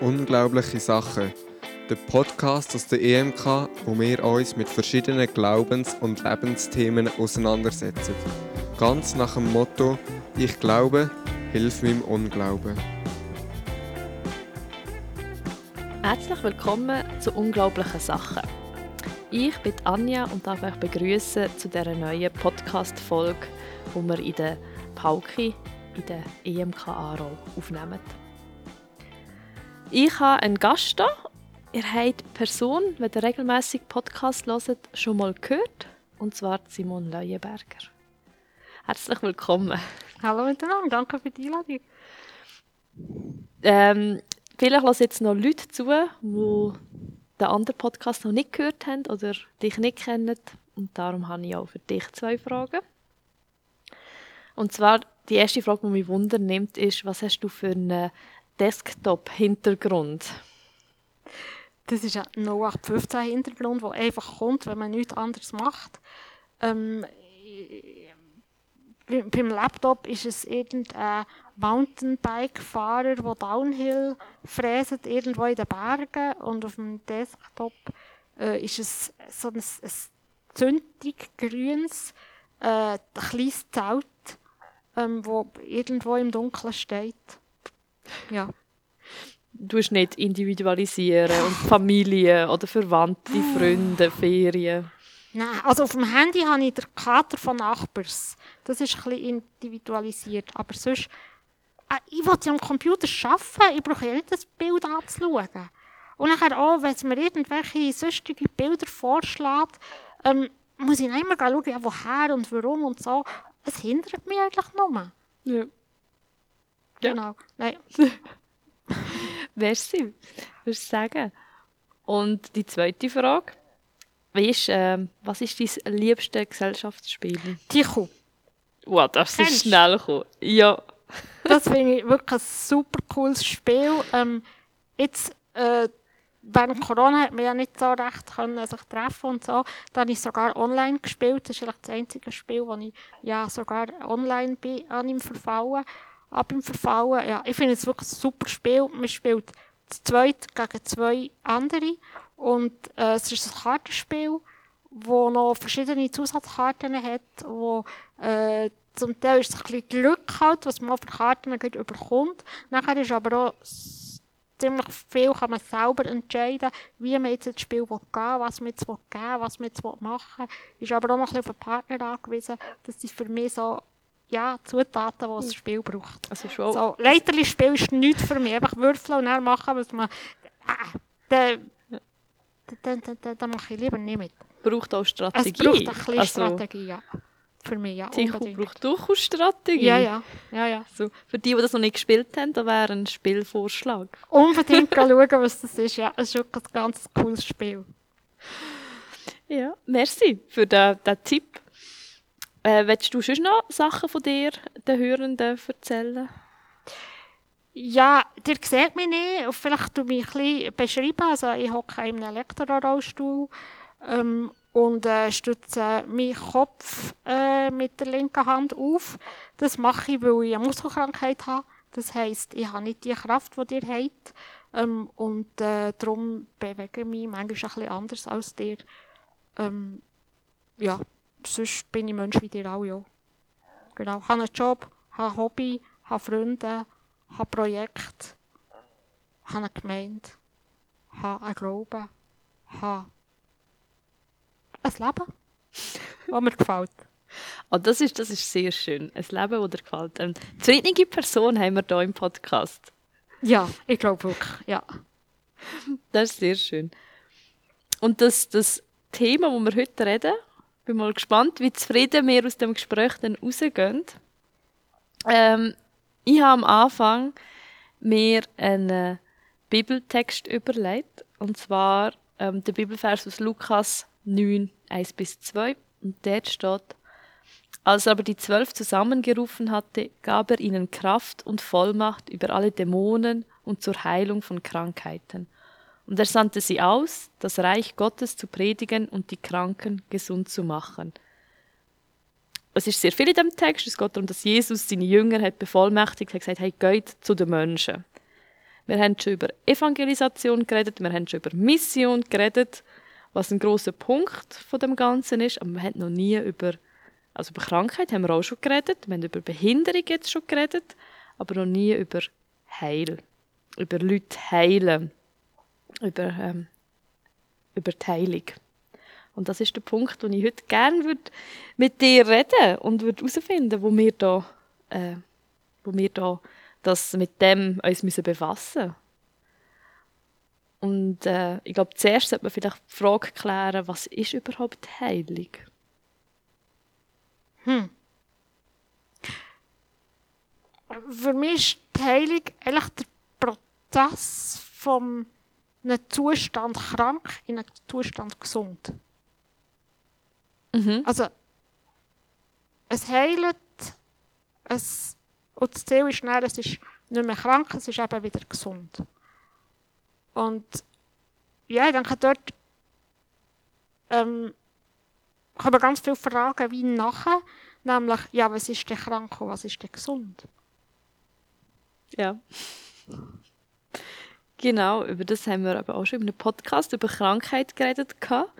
Unglaubliche Sachen. Der Podcast aus der EMK, wo wir uns mit verschiedenen Glaubens- und Lebensthemen auseinandersetzen. Ganz nach dem Motto: Ich glaube, hilf meinem Unglauben. Herzlich willkommen zu Unglaublichen Sachen. Ich bin Anja und darf euch begrüßen zu dieser neuen Podcast-Folge, die wir in der Pauki in der EMK Aarau aufnehmen. Ich habe einen Gast hier. Ihr habt die Person, wenn ihr regelmäßig Podcast hört, schon mal gehört. Und zwar Simon Leuenberger. Herzlich willkommen. Hallo miteinander, danke für die Einladung. Ähm, vielleicht hören jetzt noch Leute zu, die den anderen Podcast noch nicht gehört haben oder dich nicht kennen. Und darum habe ich auch für dich zwei Fragen. Und zwar, die erste Frage, die mich wundern nimmt, ist, was hast du für einen Desktop-Hintergrund? Das ist ein 0815-Hintergrund, der einfach kommt, wenn man nichts anderes macht. Ähm, beim Laptop ist es irgendein Mountainbike-Fahrer, der Downhill fräset irgendwo in den Bergen und auf dem Desktop äh, ist es so ein, ein zündig grünes, äh, kleines Zelt, ähm, wo irgendwo im Dunkeln steht. Ja. Du hast nicht individualisieren und Familie oder Verwandte, Freunde, Ferien. Nein, also auf dem Handy habe ich den Kater von Nachbars. Das ist ein bisschen individualisiert. Aber sonst, äh, ich will ja am Computer arbeiten, ich brauche ja nicht das Bild anzuschauen. Und nachher auch, wenn es mir irgendwelche sonstige Bilder vorschlägt, ähm, muss ich nicht immer schauen, ja, woher und warum und so. Es hindert mich eigentlich nur. Ja. Genau. Nein. Merci, würdest du sagen. Und die zweite Frage. Weißt, äh, was ist dein liebstes Gesellschaftsspiel? Tichu. Wow, das Kennst ist schnell gekommen. Ja. Das finde ich wirklich ein super cooles Spiel. Ähm, jetzt, äh, während Corona hat man ja nicht so recht können sich treffen und so. Da habe ich sogar online gespielt. Das ist vielleicht das einzige Spiel, wo ich ja sogar online bin, an ihm verfallen, ab ihm verfallen. Ja, ich finde es wirklich ein super Spiel. Man spielt zu zweit gegen zwei andere und äh, es ist ein Kartenspiel, wo noch verschiedene Zusatzkarten hat, wo äh, zum Teil ist es ein bisschen Glück halt, was man auf der Karte gleich überkommt. Nachher ist aber auch ziemlich viel, kann man selber entscheiden, wie man jetzt ins Spiel will gehen was man jetzt will geben was man jetzt will machen Ist aber auch noch ein bisschen auf den Partner angewiesen. Das sind für mich so, ja, Zutaten, die das Spiel braucht. Also schon. So, Leiterli-Spiel ist nichts für mich. Einfach würfeln und dann machen, was man... Ah, dann, dann, dann, dann, dann mache ich lieber nicht mit. braucht auch Es Strategie. braucht ein bisschen also, Strategie, ja. Für mich, ja. Tichu unbedingt. braucht durchaus Strategie. Ja, ja, ja, ja. So, für die, die das noch nicht gespielt haben, da wäre ein Spielvorschlag. Unbedingt schauen, was das ist. Ja, es ist wirklich ein ganz cooles Spiel. Ja, merci für den, den Tipp. Äh, willst du sonst noch Sachen von dir den Hörenden erzählen? Ja, ihr seht mich nicht. Vielleicht ich mich ein bisschen beschreiben. Also, ich hocke in einem Elektrorollstuhl ähm, und äh, stütze meinen Kopf äh, mit der linken Hand auf. Das mache ich, weil ich eine Muskelkrankheit habe. Das heisst, ich habe nicht die Kraft, die ihr habt. Ähm, und äh, darum bewege ich mich manchmal ein bisschen anders als ihr. Ähm, ja, sonst bin ich Mensch wie ihr auch, ja. Genau, ich habe einen Job, habe ein Hobby, habe Freunde, habe Projekte, habe eine Gemeinde, habe einen Glauben, habe ein Leben, das mir gefällt. Oh, das, ist, das ist sehr schön. Ein Leben, das dir gefällt. Eine zufriedene Person haben wir hier im Podcast. Ja, ich glaube wirklich, ja. Das ist sehr schön. Und das, das Thema, das wir heute reden, bin mal gespannt, wie zufrieden wir aus dem Gespräch dann rausgehen. Ähm, ich habe am Anfang mir einen Bibeltext überlegt, und zwar ähm, der Bibelvers aus Lukas 9, 1 bis 2. Und dort steht, als er aber die Zwölf zusammengerufen hatte, gab er ihnen Kraft und Vollmacht über alle Dämonen und zur Heilung von Krankheiten. Und er sandte sie aus, das Reich Gottes zu predigen und die Kranken gesund zu machen. Es ist sehr viel in dem Text. Es geht darum, dass Jesus seine Jünger hat bevollmächtigt, hat gesagt, hey, geht zu den Menschen. Wir haben schon über Evangelisation geredet, wir haben schon über Mission geredet, was ein großer Punkt von dem Ganzen ist, aber wir haben noch nie über, also über Krankheit haben wir auch schon geredet, wir haben über Behinderung jetzt schon geredet, aber noch nie über Heil, über Leute heilen, über, ähm, über die Heilung. Und das ist der Punkt, den ich heute gerne mit dir reden und herausfinden, wo wir da, äh, wo wir da das mit dem uns müssen befassen Und äh, ich glaube, zuerst sollte man vielleicht die Frage klären, was ist überhaupt Heilung? Hm. Für mich ist die Heilung eigentlich der Prozess vom einem Zustand krank in einem Zustand gesund. Mhm. Also, es heilt, es, und das Ziel ist dann, es ist nicht mehr krank, es ist eben wieder gesund. Und ja, ich denke, dort ähm, man ganz viele Fragen wie nachher, nämlich, ja, was ist denn krank und was ist denn gesund? Ja. Genau, über das haben wir aber auch schon in einem Podcast über Krankheit geredet, gehabt,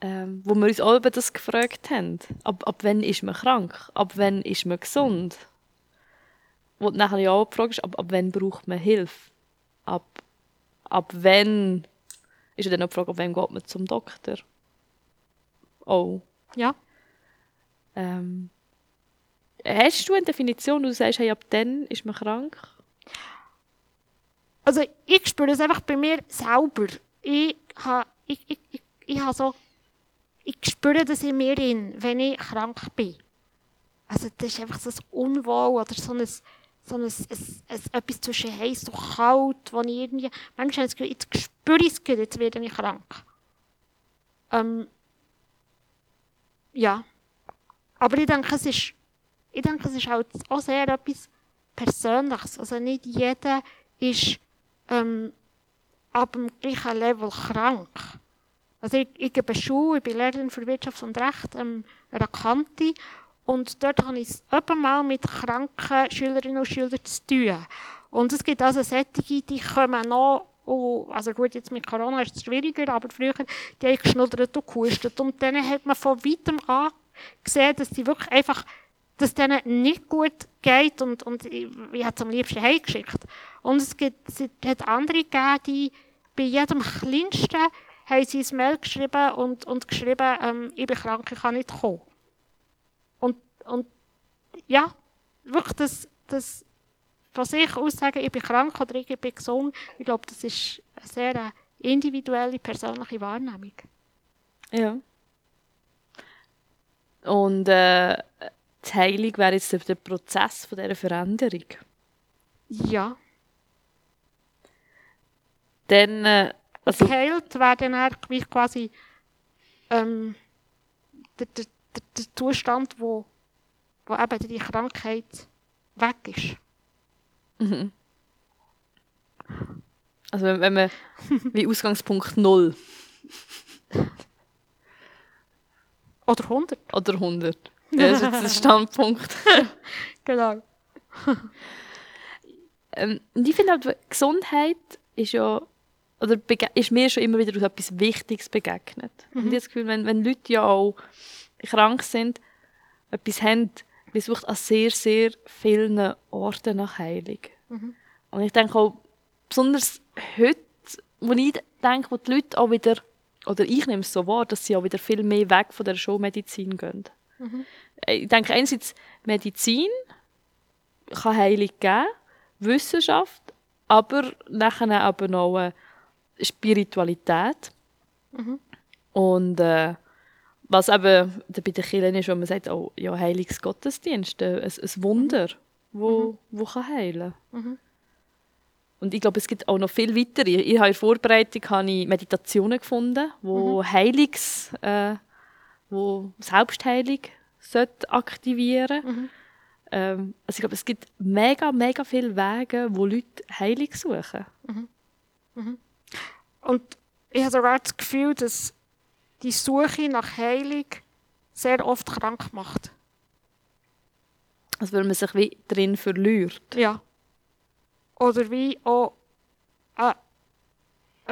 ähm, wo wir uns auch über das gefragt haben. Ab, ab wann ist man krank? Ab wann ist man gesund? Wo du nachher ja auch ist, ab, ab wann braucht man Hilfe? Ab, ab wann ist ja dann auch die Frage, ab wann geht man zum Doktor? Oh. Ja. Ähm, hast du eine Definition, wo du sagst, hey, ab dann ist man krank? Also ich spüre es einfach bei mir selber. Ich habe ich, ich, ich, ich ha so, ich spüre das in mir in, wenn ich krank bin. Also das ist einfach so ein Unwohl oder so ein, so ein, ein, ein, etwas zwischen heiß und kalt, wo ich irgendwie, manchmal habe ich das Gefühl, jetzt spüre ich es, gerade, jetzt werde ich krank. Ähm, ja. Aber ich denke, es ist, ich denke, es ist halt auch sehr etwas Persönliches. Also nicht jeder ist ähm, ab dem gleichen Level krank. Also ich, ich gebe Schule, ich bin Lehrerin für Wirtschaft und Recht ähm, einer Kante und dort habe ich es mal mit kranken Schülerinnen und Schülern zu tun. Und es gibt also solche, die kommen noch, oh, also gut, jetzt mit Corona ist es schwieriger, aber früher, die haben geschnuddert und gehustet. Und dann hat man von weitem an gesehen, dass die wirklich einfach, dass denen nicht gut geht und, und ich, ich habe es am liebsten heimgeschickt. Und es, gibt, es hat andere gegeben, die bei jedem Kleinsten haben sie ein Mail geschrieben und, und geschrieben, ähm, ich bin krank, ich kann nicht kommen. Und, und ja, wirklich das, das von sich aus sagen, ich bin krank oder ich bin gesund, ich glaube, das ist eine sehr individuelle, persönliche Wahrnehmung. Ja. Und äh, die Heilung wäre jetzt der Prozess von dieser Veränderung. Ja. Dann, äh, also, Geheilt wäre dann quasi ähm, der, der, der, Zustand, wo, wo eben die Krankheit weg ist. also wenn, wenn man wie Ausgangspunkt 0 Oder 100. oder 100. Ja, das ist jetzt der Standpunkt. Genau. Ähm, und ich finde halt, Gesundheit ist ja, oder ist mir schon immer wieder etwas Wichtiges begegnet. Und ich habe das Gefühl, wenn, wenn Leute ja auch krank sind, etwas haben, wir suchen an sehr, sehr vielen Orten nach Heilung. Und ich denke auch, besonders heute, wo ich denke, wo die Leute auch wieder, oder ich nehme es so wahr, dass sie auch wieder viel mehr weg von der Showmedizin gehen. Ich denke, einerseits Medizin kann Heilung geben, Wissenschaft, aber nachher aber auch äh, Spiritualität. Und äh, was eben bei den Kirchen ist, wo man sagt, oh, ja, Heilungsgottesdienst, äh, ein, ein Wunder, wo, wo kann heilen. Und ich glaube, es gibt auch noch viel weitere. Ich habe in der Vorbereitung habe ich Meditationen gefunden, wo Heilungs, äh, wo Selbstheilung sollte aktivieren. Ähm, also ich glaube, es gibt mega, mega viele Wege, wo Leute Heilung suchen. Und ich habe sogar das Gefühl, dass die Suche nach Heilung sehr oft krank macht. Also weil man sich wie drin verliert. Ja. Oder wie auch an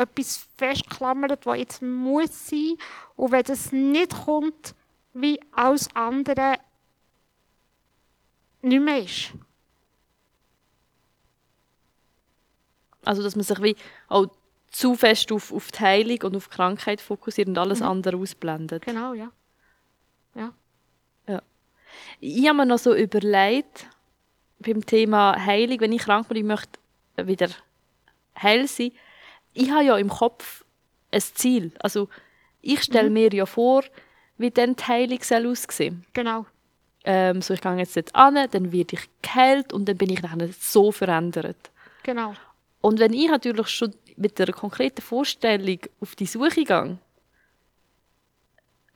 etwas festklammert, was jetzt muss sein. Und wenn das nicht kommt, wie alles andere nicht mehr ist. Also, dass man sich wie auch zu fest auf, auf die Heilung und auf die Krankheit fokussiert und alles andere ausblendet. Genau, ja. Ja. Ich habe mir noch so überlegt, beim Thema Heilung, wenn ich krank bin, ich möchte wieder heil sein. Ich habe ja im Kopf ein Ziel. Also, ich stelle mir ja vor, wie dann die Heilung soll aussehen Genau. ähm, so ich gehe jetzt dort an, dann werde ich geheilt und dann bin ich nachher so verändert. Genau. Und wenn ich natürlich schon mit einer konkreten Vorstellung auf die Suche gehe,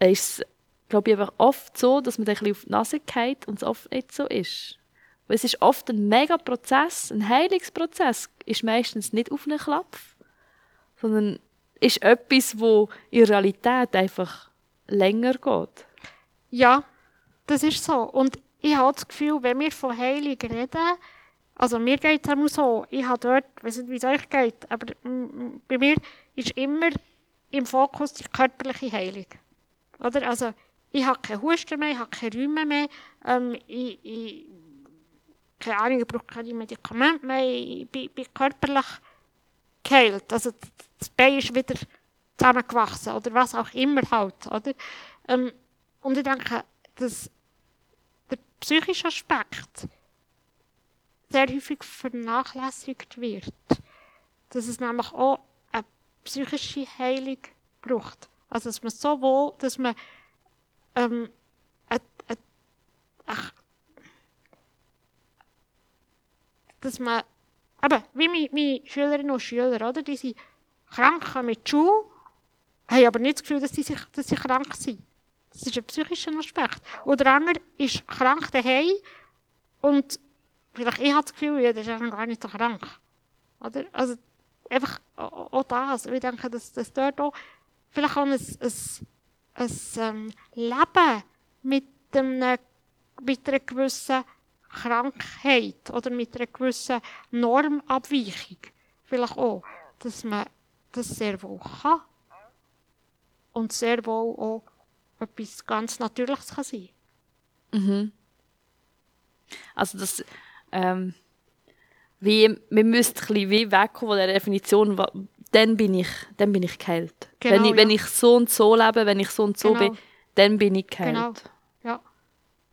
ist es, glaube ich, einfach oft so, dass man dann ein bisschen auf die Nase geht und es oft nicht so ist. Weil es ist oft ein mega Prozess, ein Heilungsprozess ist meistens nicht auf einen Klapf, sondern ist etwas, wo in Realität einfach länger geht. Ja, das ist so. Und ich habe das Gefühl, wenn wir von Heilung reden, also mir geht es auch so, ich habe dort, ich weiß nicht, wie es euch geht, aber bei mir ist immer im Fokus die körperliche Heilung. Oder? Also, ich habe keine Husten mehr, ich habe keine Rheuma mehr, ähm, ich, ich, keine Ahnung, ich brauche keine Medikamente mehr, ich bin, bin körperlich geheilt. Also, das Bein ist wieder zusammengewachsen oder was auch immer halt, oder? Ähm, und ich denke, dass der psychische Aspekt sehr häufig vernachlässigt wird. Dass es nämlich auch eine psychische Heilung braucht. Also, dass man so wohl, dass man ähm, ein, ein, ach, dass man, eben, wie meine, meine Schülerinnen und Schüler, oder? Die sind krank kommen mit Schule, haben aber nicht das Gefühl, dass sie, sich, dass sie krank sind. Das ist ein psychischer Aspekt. Oder der andere ist krank daheim und vielleicht ich habe das Gefühl, ja, der ist eigentlich gar nicht so krank. Oder? Also einfach auch das. Ich denke, dass, dass dort auch vielleicht auch ein, ein, ein ähm, Leben mit, einem, mit einer gewissen Krankheit oder mit einer gewissen Normabweichung vielleicht auch, dass man das sehr wohl kann und sehr wohl auch etwas ganz Natürliches kann sein. Also das, ähm, wie, wir müssten ein bisschen wie wegkommen von der Definition, dann bin ich, dann bin ich geheilt. Genau, wenn, ich, wenn ja. ich so und so lebe, wenn ich so und so Genau. bin, dann bin ich geheilt. Genau. Ja.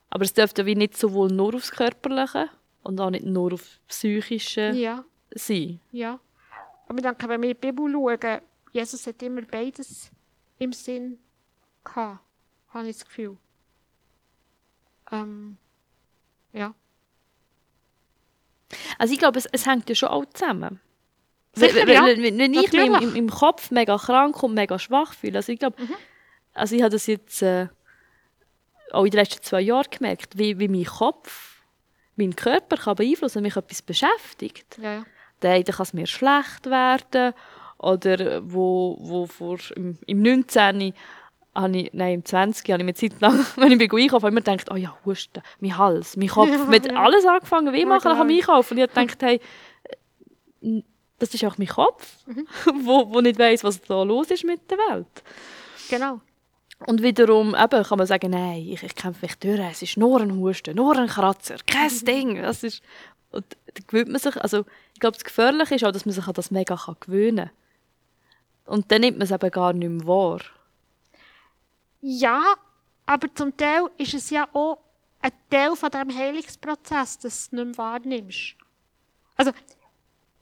Aber es dürfte wie nicht sowohl nur aufs Körperliche und auch nicht nur aufs Psychische Ja, sein. ja. Aber denke, wenn wir in die Bibel schauen, Jesus hat immer beides im Sinn gehabt, habe ich das Gefühl. Ähm, ja. Also ich glaube, es, es hängt ja schon auch zusammen. Sicher, wenn, ja. wenn, wenn, ich mich im, im, im Kopf mega krank und mega schwach fühle, also ich glaube, Mhm. also ich habe das jetzt äh, auch in den letzten zwei Jahren gemerkt, wie, wie mein Kopf, mein Körper kann beeinflussen, wenn mich etwas beschäftigt. Ja, ja. Dann kann es mir schlecht werden. Oder wo, wo vor, im, im 19. Habe ich, nein, im 20. habe ich mir Zeit lang, wenn ich bin einkaufen, immer gedacht, oh ja, Husten, mein Hals, mein Kopf. Mit alles angefangen, wie machen nach dem genau. Einkaufen. Und ich habe gedacht, hey, das ist auch mein Kopf, Mhm. wo, wo nicht weiss, was da los ist mit der Welt. Genau. Und wiederum eben, kann man sagen, nein, ich, ich kämpfe mich durch, es ist nur ein Husten, nur ein Kratzer, kein. Ding. Das ist, und da gewöhnt man sich, also ich glaube, das Gefährliche ist auch, dass man sich an das mega kann gewöhnen kann. Und dann nimmt man es eben gar nicht mehr wahr. Ja, aber zum Teil ist es ja auch ein Teil von diesem Heilungsprozess, dass du es nicht mehr wahrnimmst. Also,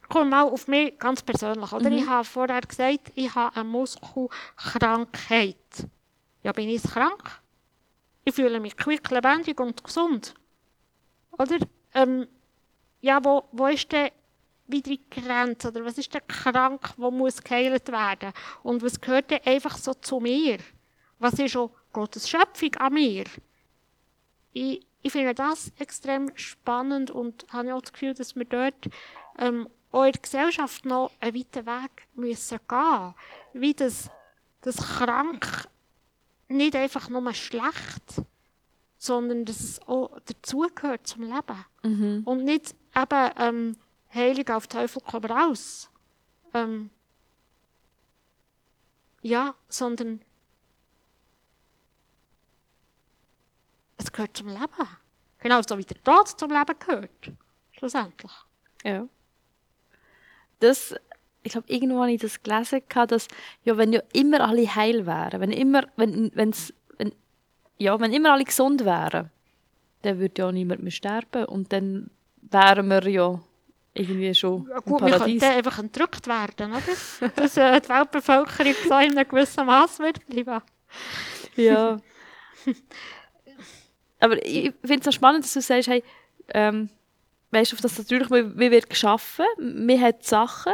komm mal auf mich ganz persönlich, oder? Ich habe vorher gesagt, ich habe eine Muskelkrankheit. Ja, bin ich krank? Ich fühle mich quick, lebendig und gesund. Oder? Ähm, ja, wo, wo ist denn wieder die Grenze? Oder was ist denn krank, wo muss geheilt werden? Und was gehört denn einfach so zu mir? Was ist auch Gottes Schöpfung an mir? Ich, ich finde das extrem spannend und habe auch das Gefühl, dass wir dort ähm, auch in der Gesellschaft noch einen weiten Weg müssen gehen Wie das, das krank nicht einfach nur schlecht, sondern dass es auch dazugehört zum Leben. Und nicht eben ähm, heilig auf Teufel komm raus. Ähm, ja, sondern es gehört zum Leben. Genau so wie der Tod zum Leben gehört. Schlussendlich. Ja. Das, ich glaube, irgendwo habe ich das gelesen, dass, ja, wenn ja immer alle heil wären, wenn immer, wenn, wenn's, wenn, ja, wenn immer alle gesund wären, dann würde ja niemand mehr sterben und dann wären wir ja irgendwie schon Ja, im gut, wir Paradies. könnten einfach entrückt werden, oder? Dass äh, die Weltbevölkerung so in einem gewissen Maß wird bleiben. Ja. Aber ich finde es so spannend, dass du sagst, hey, ähm, weißt du, auf das natürlich, wie wird geschaffen, man hat Sachen,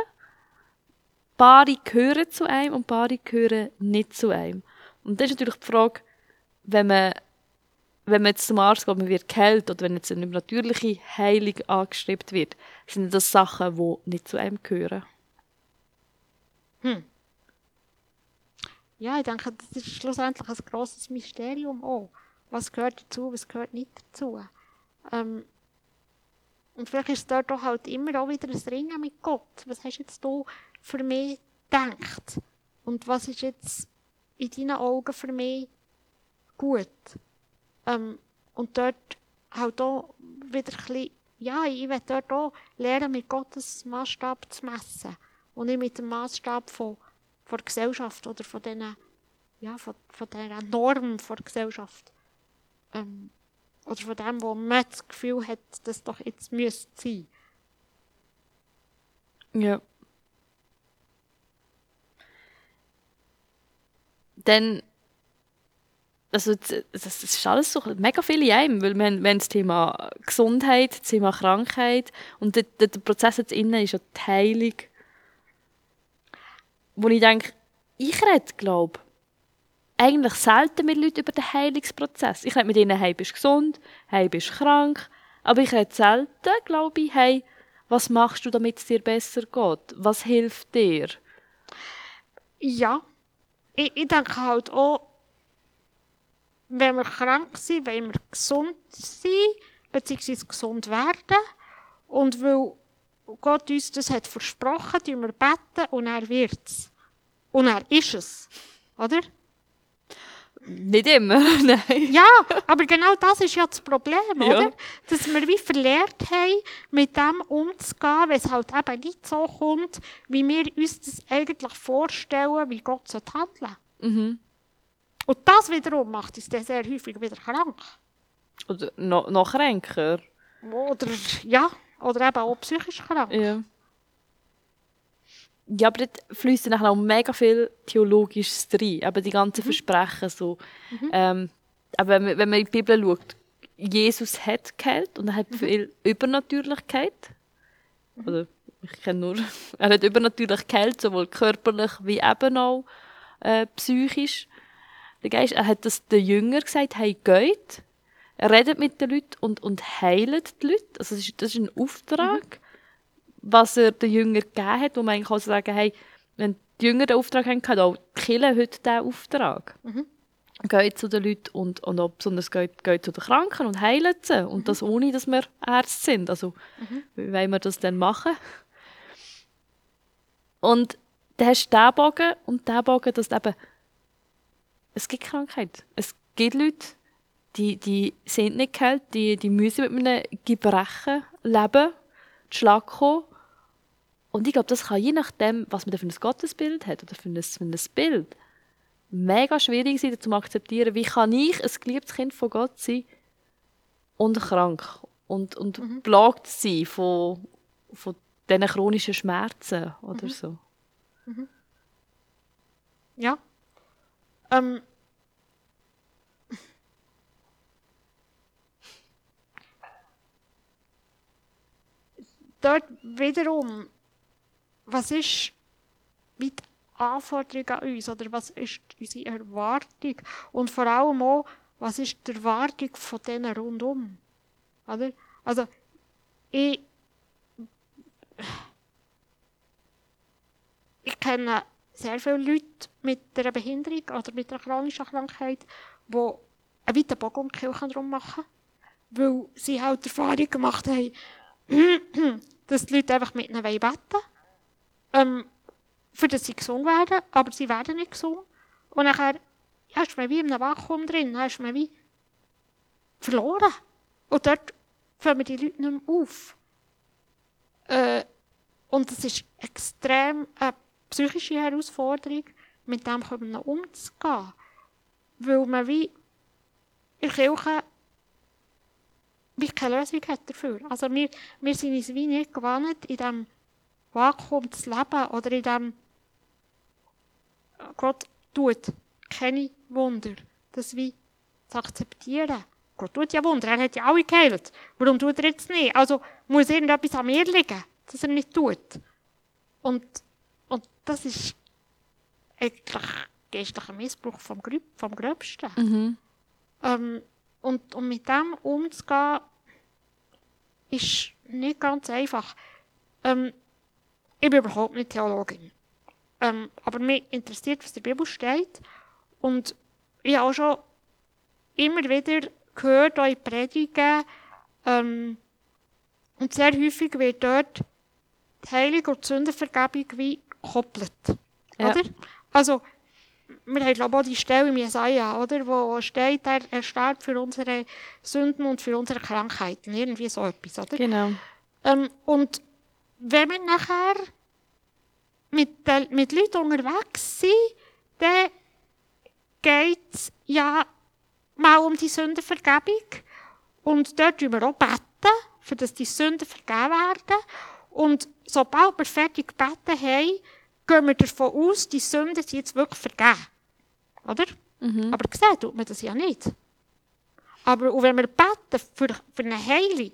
Paare gehören zu einem und Paare gehören nicht zu einem. Und das ist natürlich die Frage, wenn man, wenn man jetzt zum Arzt geht, man wird geheilt, oder wenn jetzt eine natürliche Heilung angestrebt wird, sind das Sachen, die nicht zu einem gehören. Ja, ich denke, das ist schlussendlich ein grosses Mysterium auch. Was gehört dazu, was gehört nicht dazu. Ähm, und vielleicht ist es dort doch halt immer auch wieder ein Ringen mit Gott. Was hast jetzt du für mich gedacht? Und was ist jetzt in deinen Augen für mich gut? Ähm, und dort halt auch wieder ein bisschen, ja, ich will dort auch lernen, mit Gottes Maßstab zu messen. Und nicht mit dem Maßstab von, von der Gesellschaft oder von diesen, ja, von, von dieser Norm der Gesellschaft. Ähm, oder von dem, wo man das Gefühl hat, dass doch jetzt müsste sein. Ja. Dann, also das, ist alles so mega viel in einem, weil wir haben, wir das Thema Gesundheit, das Thema Krankheit und der, der, der Prozess jetzt innen ist ja die Heilung. Wo ich denke, ich rede, glaube eigentlich selten mit Leuten über den Heilungsprozess. Ich rede mit ihnen, hey, bist du gesund, hey, bist du krank, aber ich rede selten, glaube ich, hey, was machst du, damit es dir besser geht? Was hilft dir? Ja, ich, ich denke halt auch, wenn wir krank sind, wenn wir gesund sind, beziehungsweise gesund werden. Und weil Gott uns das hat versprochen, tun wir beten und er wird es. Und er ist es. Oder? Nicht immer, nein. Ja, aber genau das ist ja das Problem, Ja. oder? Dass wir wie verlernt haben, mit dem umzugehen, wenn es halt eben nicht so kommt, wie wir uns das eigentlich vorstellen, wie Gott sollte handeln Mhm. Und das wiederum macht uns dann sehr häufig wieder krank. Oder noch, noch kränker. Oder, ja, oder eben auch psychisch krank. Ja. Ja, aber dort fließt dann auch mega viel Theologisches rein. Aber die ganzen Versprechen so. Ähm, aber wenn man, wenn man in die Bibel schaut, Jesus hat geheilt und er hat viel Übernatürlichkeit. Oder ich kenne nur, er hat übernatürlich geheilt, sowohl körperlich wie eben auch äh, psychisch. Der Geist, er hat das den Jüngern gesagt, hey, geht. Redet mit den Leuten und, und heilt die Leute. Also das ist, das ist ein Auftrag, was er den Jüngern gegeben hat, wo man eigentlich auch sagen hey, wenn die Jünger den Auftrag haben, hat auch die Kirche heute diesen Auftrag. Geht zu den Leuten und, und auch besonders geht, geht zu den Kranken und heilt sie. Und das ohne, dass wir Ärzte sind. Also, wie wollen wir das dann machen? Und dann hast du diesen Bogen und diesen Bogen, dass du eben, es gibt Krankheit. Es gibt Leute, die, die sind nicht geheilt, die, die müssen mit einem Gebrechen leben, zu Schlag kommen. Und ich glaube, das kann je nachdem, was man da für ein Gottesbild hat oder für ein, für ein Bild, mega schwierig sein, zu akzeptieren, wie kann ich ein geliebtes Kind von Gott sein und krank und, und plagt sein von, von diesen chronischen Schmerzen oder so. Ja. Ähm. Dort wiederum, was ist die Anforderung an uns oder was ist unsere Erwartung und vor allem auch, was ist die Erwartung von denen rundum? Oder? Also, ich, ich kenne sehr viele Leute mit einer Behinderung oder mit einer chronischen Krankheit, die einen weiten Bogen um die Kirche drum machen, weil sie halt die Erfahrung gemacht haben, dass die Leute einfach mit ihnen beten wollen. Ähm, für das sie gesungen werden, aber sie werden nicht gesungen. Und nachher ja, ist man wie in einem Vakuum drin, dann ist man wie verloren. Und dort fangen die Leute nicht mehr auf. Äh, und das ist extrem eine psychische Herausforderung, mit dem noch umzugehen. Weil man wie in der Kirche wie keine Lösung hat dafür. Also wir, wir sind uns wie nicht gewohnt, in diesem Vakuum zu leben oder in diesem Gott tut keine Wunder. Das wie zu akzeptieren. Gott tut ja Wunder, er hat ja alle geheilt. Warum tut er jetzt nicht? Also muss irgendetwas an mir liegen, dass er nicht tut. Und, und das ist eigentlich geistlicher Missbrauch vom, Gröb, vom Gröbsten. Mhm. Ähm, und, und mit dem umzugehen, ist nicht ganz einfach. Ähm, ich bin überhaupt nicht Theologin. Ähm, aber mich interessiert, was in der Bibel steht. Und ich habe auch schon immer wieder gehört, auch in Predigen, ähm, und sehr häufig wird dort die Heilung und die Sündenvergebung wie gekoppelt. Ja. Oder? Also, wir haben glaube ich, auch die Stelle im Jesaja, oder, wo steht, er, er starb für unsere Sünden und für unsere Krankheiten. Irgendwie so etwas, oder? Genau. Ähm, und wenn wir nachher mit, den, mit Leuten unterwegs sind, dann geht es ja mal um die Sündenvergebung. Und dort tun wir auch beten, für dass die Sünden vergeben werden. Und sobald wir fertig gebeten haben, gehen wir davon aus, die Sünden sind jetzt wirklich vergeben. Oder? Aber gesehen tut man das ja nicht. Aber und wenn wir beten für, für eine Heilung,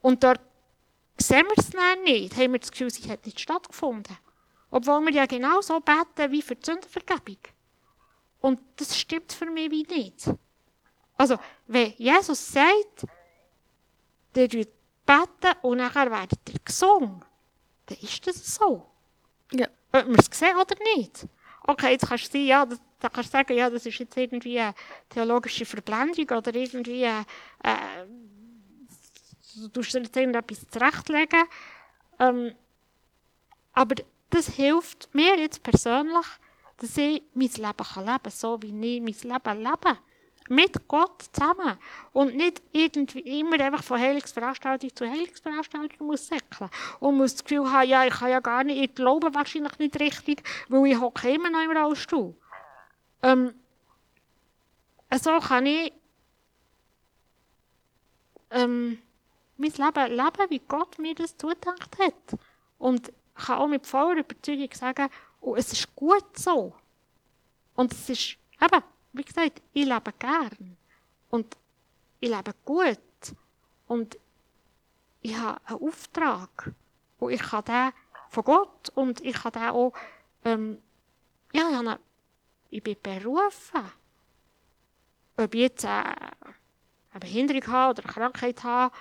und dort sehen wir es dann nicht, haben wir das Gefühl, sie hat nicht stattgefunden. Obwohl wir ja genau so beten wie für die Sündenvergebung. Und das stimmt für mich wie nicht. Also, wenn Jesus sagt, der tut beten und nachher werdet ihr gesungen, dann ist das so. Ja. Ob wir es sehen oder nicht. Okay, jetzt kannst du sagen, ja, das, da kannst du sagen, ja, das ist jetzt irgendwie eine theologische Verblendung oder irgendwie, äh, äh, du tust dir jetzt irgendetwas zurechtlegen. Ähm, aber das hilft mir jetzt persönlich, dass ich mein Leben kann leben kann, so wie ich mein Leben lebe. Mit Gott zusammen. Und nicht irgendwie immer einfach von Heilungsveranstaltung zu Heilungsveranstaltung muss säckeln. Und muss das Gefühl haben, ja, ich kann ja gar nicht, ich glaube wahrscheinlich nicht richtig, weil ich hocke immer noch im Rollstuhl. Ähm, so kann ich ähm, mein Leben leben, wie Gott mir das zugedacht hat. Und kann auch mit voller Überzeugung sagen, oh, es ist gut so. Und es ist, eben, wie gesagt, ich lebe gern. Und ich lebe gut. Und ich habe einen Auftrag. Und ich kann den von Gott und ich kann den auch, ähm, ja, ich, habe ich bin berufen. Ob ich jetzt eine Behinderung habe oder eine Krankheit habe,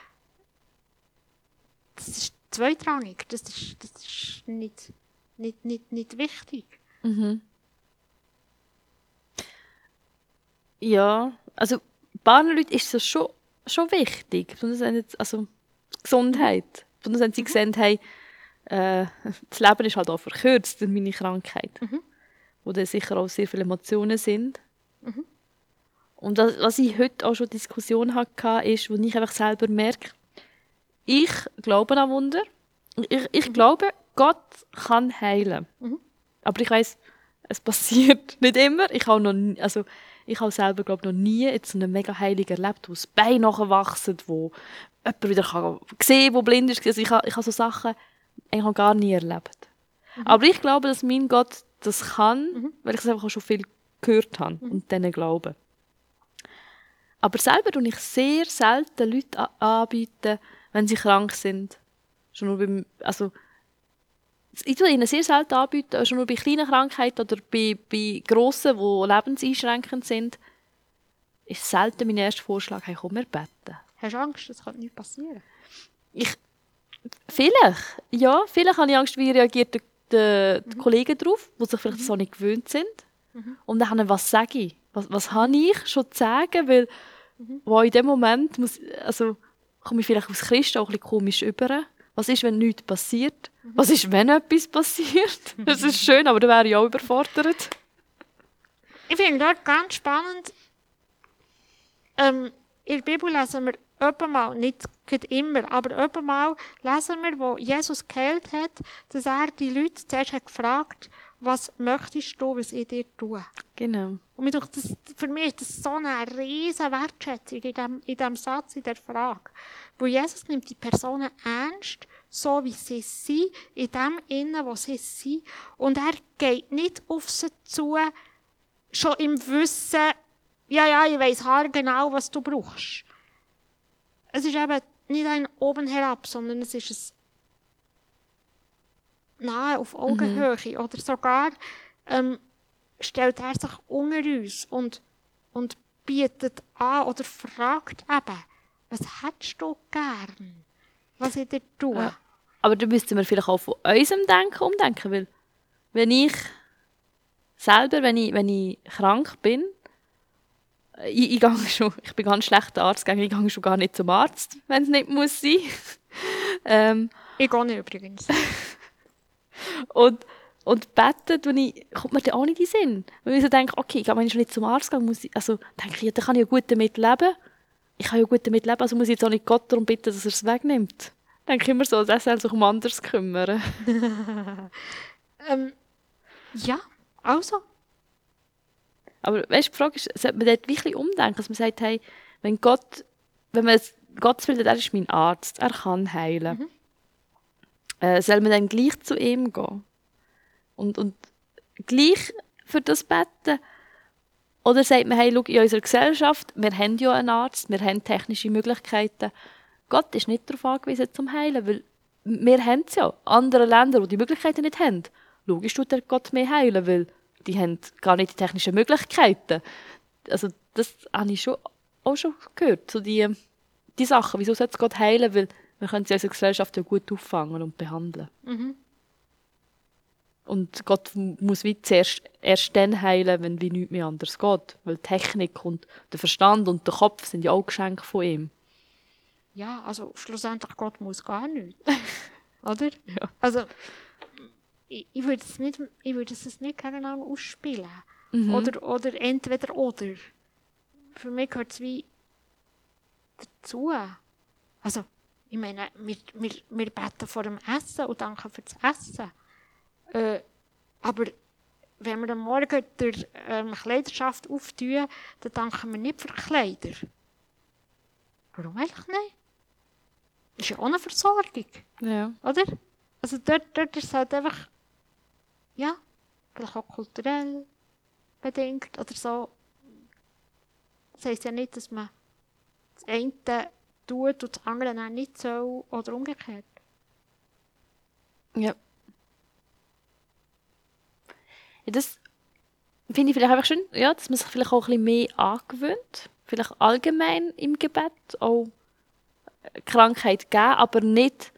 das ist zweitrangig. Das ist, das ist nicht, nicht, nicht, nicht wichtig. Mhm. Ja, also paar Leuten ist das schon, schon wichtig. Besonders wenn jetzt, also Gesundheit. Besonders wenn sie gesehen haben, äh, das Leben ist halt auch verkürzt durch meine Krankheit. Wo dann sicher auch sehr viele Emotionen sind. Und das, was ich heute auch schon Diskussion hatte, ist, wo ich einfach selber merke, ich glaube an Wunder. Ich, ich glaube, Gott kann heilen. Aber ich weiß, es passiert nicht immer. Ich habe noch, nie- also ich habe selber glaube noch nie jetzt so eine mega Heilung erlebt, wo das Bein nachwachsen, wo jemand wieder kann sehen, wo blind ist. Also ich habe, ich habe so Sachen noch gar nie erlebt. Aber ich glaube, dass mein Gott das kann, weil ich es einfach auch schon viel gehört habe und denen glaube. Aber selber tue ich sehr selten Leute anbieten, wenn sie krank sind. Schon nur beim, also, ich tue ihnen sehr selten anbieten, schon nur bei kleinen Krankheiten oder bei, bei grossen, die lebenseinschränkend sind, ist selten mein erster Vorschlag, hey, komm, wir beten. Hast du Angst, das kann nicht passieren? Ich, vielleicht, ja, vielleicht habe ich Angst, wie reagiert der, der, die Kollegen darauf, die sich vielleicht so nicht gewöhnt sind. Und dann, was sage ich? Was, was habe ich schon zu sagen? Weil, wo in dem Moment muss, also, komme ich vielleicht als Christ auch ein bisschen komisch über. Was ist, wenn nichts passiert? Was ist, wenn etwas passiert? Das ist schön, aber dann wäre ich auch überfordert. Ich finde dort ganz spannend, ähm, in der Bibel lesen wir mal, nicht immer, aber mal lesen wir, wo Jesus geheilt hat, dass er die Leute zuerst hat gefragt, was möchtest du, was ich dir tue? Genau. Und mir das, für mich ist das so eine riesige Wertschätzung in diesem in dem Satz, in der Frage. Weil Jesus nimmt die Personen ernst, so wie sie sind, in dem Innen, wo sie sind. Und er geht nicht auf sie zu, schon im Wissen, ja, ja, ich weiss genau, was du brauchst. Es ist eben nicht ein oben herab, sondern es ist ein nahe auf Augenhöhe. Mhm. Oder sogar ähm, stellt er sich unter uns und, und bietet an oder fragt eben, was hättest du gern, was ich dir tue? Ja. Aber da müssten wir vielleicht auch von unserem Denken umdenken, weil wenn ich selber, wenn ich, wenn ich krank bin, ich, ich, schon, ich bin ganz schlechter Arzt, ich gehe schon gar nicht zum Arzt, wenn es nicht muss sein. ähm, ich gehe nicht übrigens. und, und beten, wenn ich, kommt mir dann auch nicht in den Sinn. Weil ich so denke, okay, wenn ich schon nicht zum Arzt gehe, muss ich, also denke ich, ja, dann kann ich ja gut damit leben. Ich kann ja gut damit leben, also muss ich jetzt auch nicht Gott darum bitten, dass er es wegnimmt. Denke ich immer so, der soll sich um anderes kümmern. ähm, ja, also, aber weißt, die Frage ist, sollte man dort wirklich umdenken, dass man sagt, hey, wenn Gott, wenn man Gott will, er ist mein Arzt, er kann heilen. Mhm. Äh, soll man dann gleich zu ihm gehen? Und, und gleich für das beten? Oder sagt man, hey, schau, in unserer Gesellschaft, wir haben ja einen Arzt, wir haben technische Möglichkeiten. Gott ist nicht darauf angewiesen zum Heilen, weil wir haben es ja. Andere Länder, die die Möglichkeiten nicht haben, logisch tut der Gott mehr heilen, weil die haben gar nicht die technischen Möglichkeiten. Also das habe ich schon, auch schon gehört, so die, die Sachen. Wieso sollte es Gott heilen? Weil wir können sie als Gesellschaft ja gut auffangen und behandeln. Mhm. Und Gott muss wie zuerst erst dann heilen, wenn wie nichts mehr anders geht. Weil die Technik und der Verstand und der Kopf sind ja auch Geschenke von ihm. Ja, also schlussendlich Gott muss gar nichts. Oder? Ja. Also ich, ich würde es nicht, ich würde es nicht gegeneinander ausspielen. Mhm. Oder, oder entweder oder. Für mich gehört es wie dazu. Also, ich meine, wir, wir, wir beten vor dem Essen und danken für das Essen. Äh, aber wenn wir am Morgen der ähm, Kleiderschaft auftun, dann danken wir nicht für Kleider. Warum eigentlich nicht? Das ist ja auch eine Versorgung. Ja. Oder? Also dort, dort ist es halt einfach ja, vielleicht auch kulturell bedingt oder so. Das heisst ja nicht, dass man das eine tut und das andere dann nicht so oder umgekehrt. Ja. Ja das finde ich vielleicht einfach schön, ja, dass man sich vielleicht auch ein bisschen mehr angewöhnt. Vielleicht allgemein im Gebet auch Krankheit geben, aber nicht,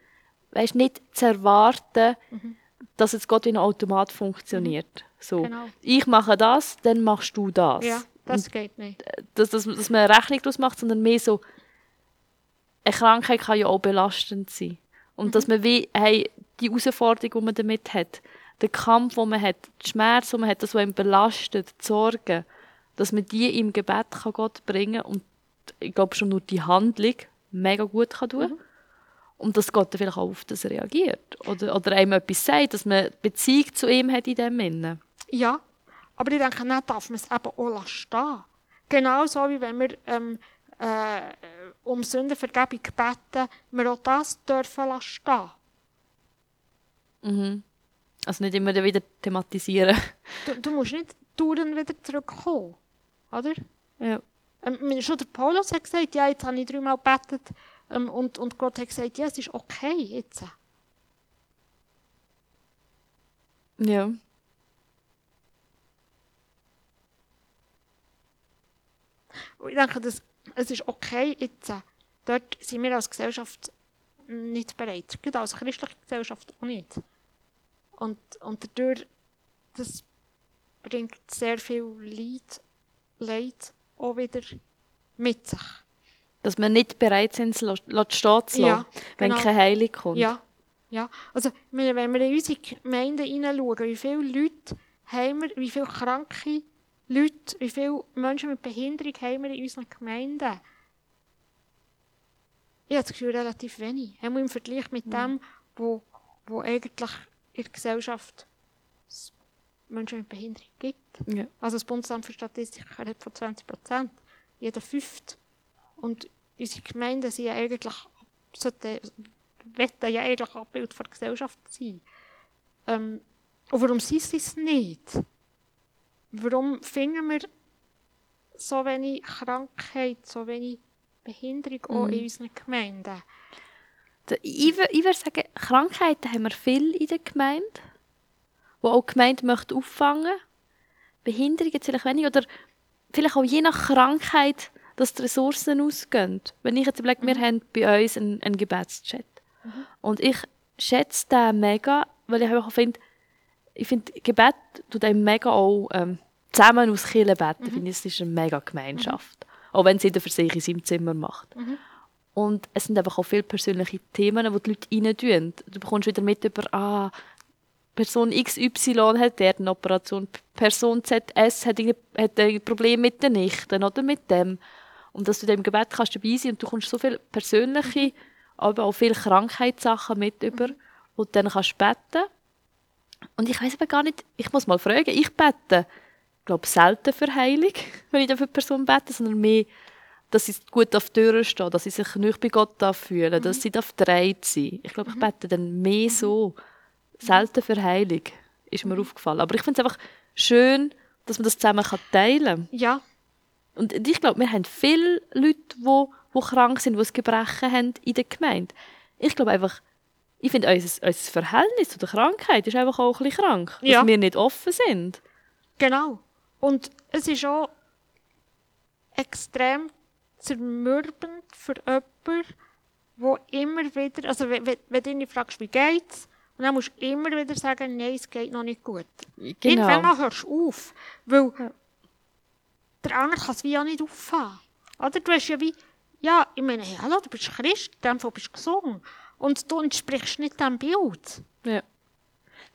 weißt, nicht zu erwarten, mhm dass jetzt Gott wie ein Automat funktioniert. Mhm. So, genau. ich mache das, dann machst du das. Ja, das Und geht nicht. Dass, dass, dass man eine Rechnung daraus macht, sondern mehr so, eine Krankheit kann ja auch belastend sein. Und mhm. dass man wie, hey, die Herausforderung, die man damit hat, der Kampf, den man hat, die Schmerz, den man hat, das, was ihn belastet, die Sorgen, dass man die im Gebet kann Gott bringen und ich glaube schon nur die Handlung mega gut kann tun. Mhm. Und dass Gott vielleicht auch auf das reagiert. Oder, oder einem etwas sagt, dass man Beziehung zu ihm hat in dem Sinne. Ja, aber ich denke, dann darf man es eben auch stehen. Genauso wie wenn wir ähm, äh, um Sündenvergebung beten, wir auch das dürfen stehen. Mhm. Also nicht immer wieder thematisieren. Du, du musst nicht dauernd wieder zurückkommen, oder? Ja. Ähm, schon der Paulus hat gesagt, ja, jetzt habe ich dreimal gebetet, ähm, und, und Gott hat gesagt, ja, es ist okay jetzt. Ja. Und ich denke, dass, es ist okay jetzt. Dort sind wir als Gesellschaft nicht bereit. Gerade als christliche Gesellschaft auch nicht. Und, und dadurch, das bringt sehr viel Leid, Leid auch wieder mit sich dass wir nicht bereit sind, es stehen zu lassen, ja, wenn genau. keine Heilung kommt. Ja, Ja, also wir, wenn wir in unsere Gemeinden hineinschauen, wie viele Leute haben wir, wie viele kranke Leute, wie viele Menschen mit Behinderung haben wir in unseren Gemeinden? Ich habe das Gefühl, relativ wenig. Auch im Vergleich mit dem, wo, wo eigentlich in der Gesellschaft es Menschen mit Behinderung gibt. Ja. Also das Bundesamt für Statistik redet von 20 Prozent. Jeder fünft. Und unsere Gemeinden sind ja eigentlich, sollten, ja eigentlich Abbild der Gesellschaft sein. Ähm, und warum sind sie es nicht? Warum finden wir so wenig Krankheit, so wenig Behinderung auch in unseren Gemeinden? Ich, ich würde sagen, Krankheiten haben wir viel in der Gemeinde, wo auch die Gemeinde möchte auffangen Behinderungen vielleicht wenig oder vielleicht auch je nach Krankheit, dass die Ressourcen ausgehen. Wenn ich jetzt überlege, wir haben bei uns einen, einen Gebetschat. Und ich schätze den mega, weil ich einfach finde, ich finde, Gebet tut einem mega auch ähm, zusammen aus Kirche beten. finde ich, es ist eine mega Gemeinschaft. Auch wenn es jeder für sich in seinem Zimmer macht. Und es sind einfach auch viele persönliche Themen, die die Leute reintun. Du bekommst wieder mit über, ah, Person XY hat der eine Operation, Person ZS hat, hat ein Problem mit den Nichten oder mit dem. Und dass du dem Gebet kannst dabei sein und du kommst so viele persönliche, aber auch viele Krankheitssachen mit über, wo du dann kannst beten. Und ich weiß aber gar nicht, ich muss mal fragen, ich bete, ich glaube selten für Heilung, wenn ich dann für eine Person bete, sondern mehr, dass sie gut auf die Türen stehen, dass sie sich nicht bei Gott fühlen, dass sie dreit sein. Ich glaube, ich bete dann mehr so. Selten für Heilung, ist mir aufgefallen. Aber ich finde es einfach schön, dass man das zusammen teilen kann. Ja, Und ich glaube, wir haben viele Leute, die wo, wo krank sind, die ein Gebrechen haben in der Gemeinde. Ich glaube einfach, ich finde, unser, unser Verhältnis zu der Krankheit ist einfach auch ein bisschen krank. Ja. Dass wir nicht offen sind. Genau. Und es ist auch extrem zermürbend für jemanden, wo immer wieder, also wenn, wenn du ihn fragst, wie geht's, und dann musst du immer wieder sagen, nein, es geht noch nicht gut. Irgendwann mal hörst du auf, weil der andere kann es wie auch nicht auffahren. Oder du hast ja wie, ja, ich meine, hey, hallo, du bist Christ, in dem Fall bist du gesungen. Und du entsprichst nicht dem Bild. Ja.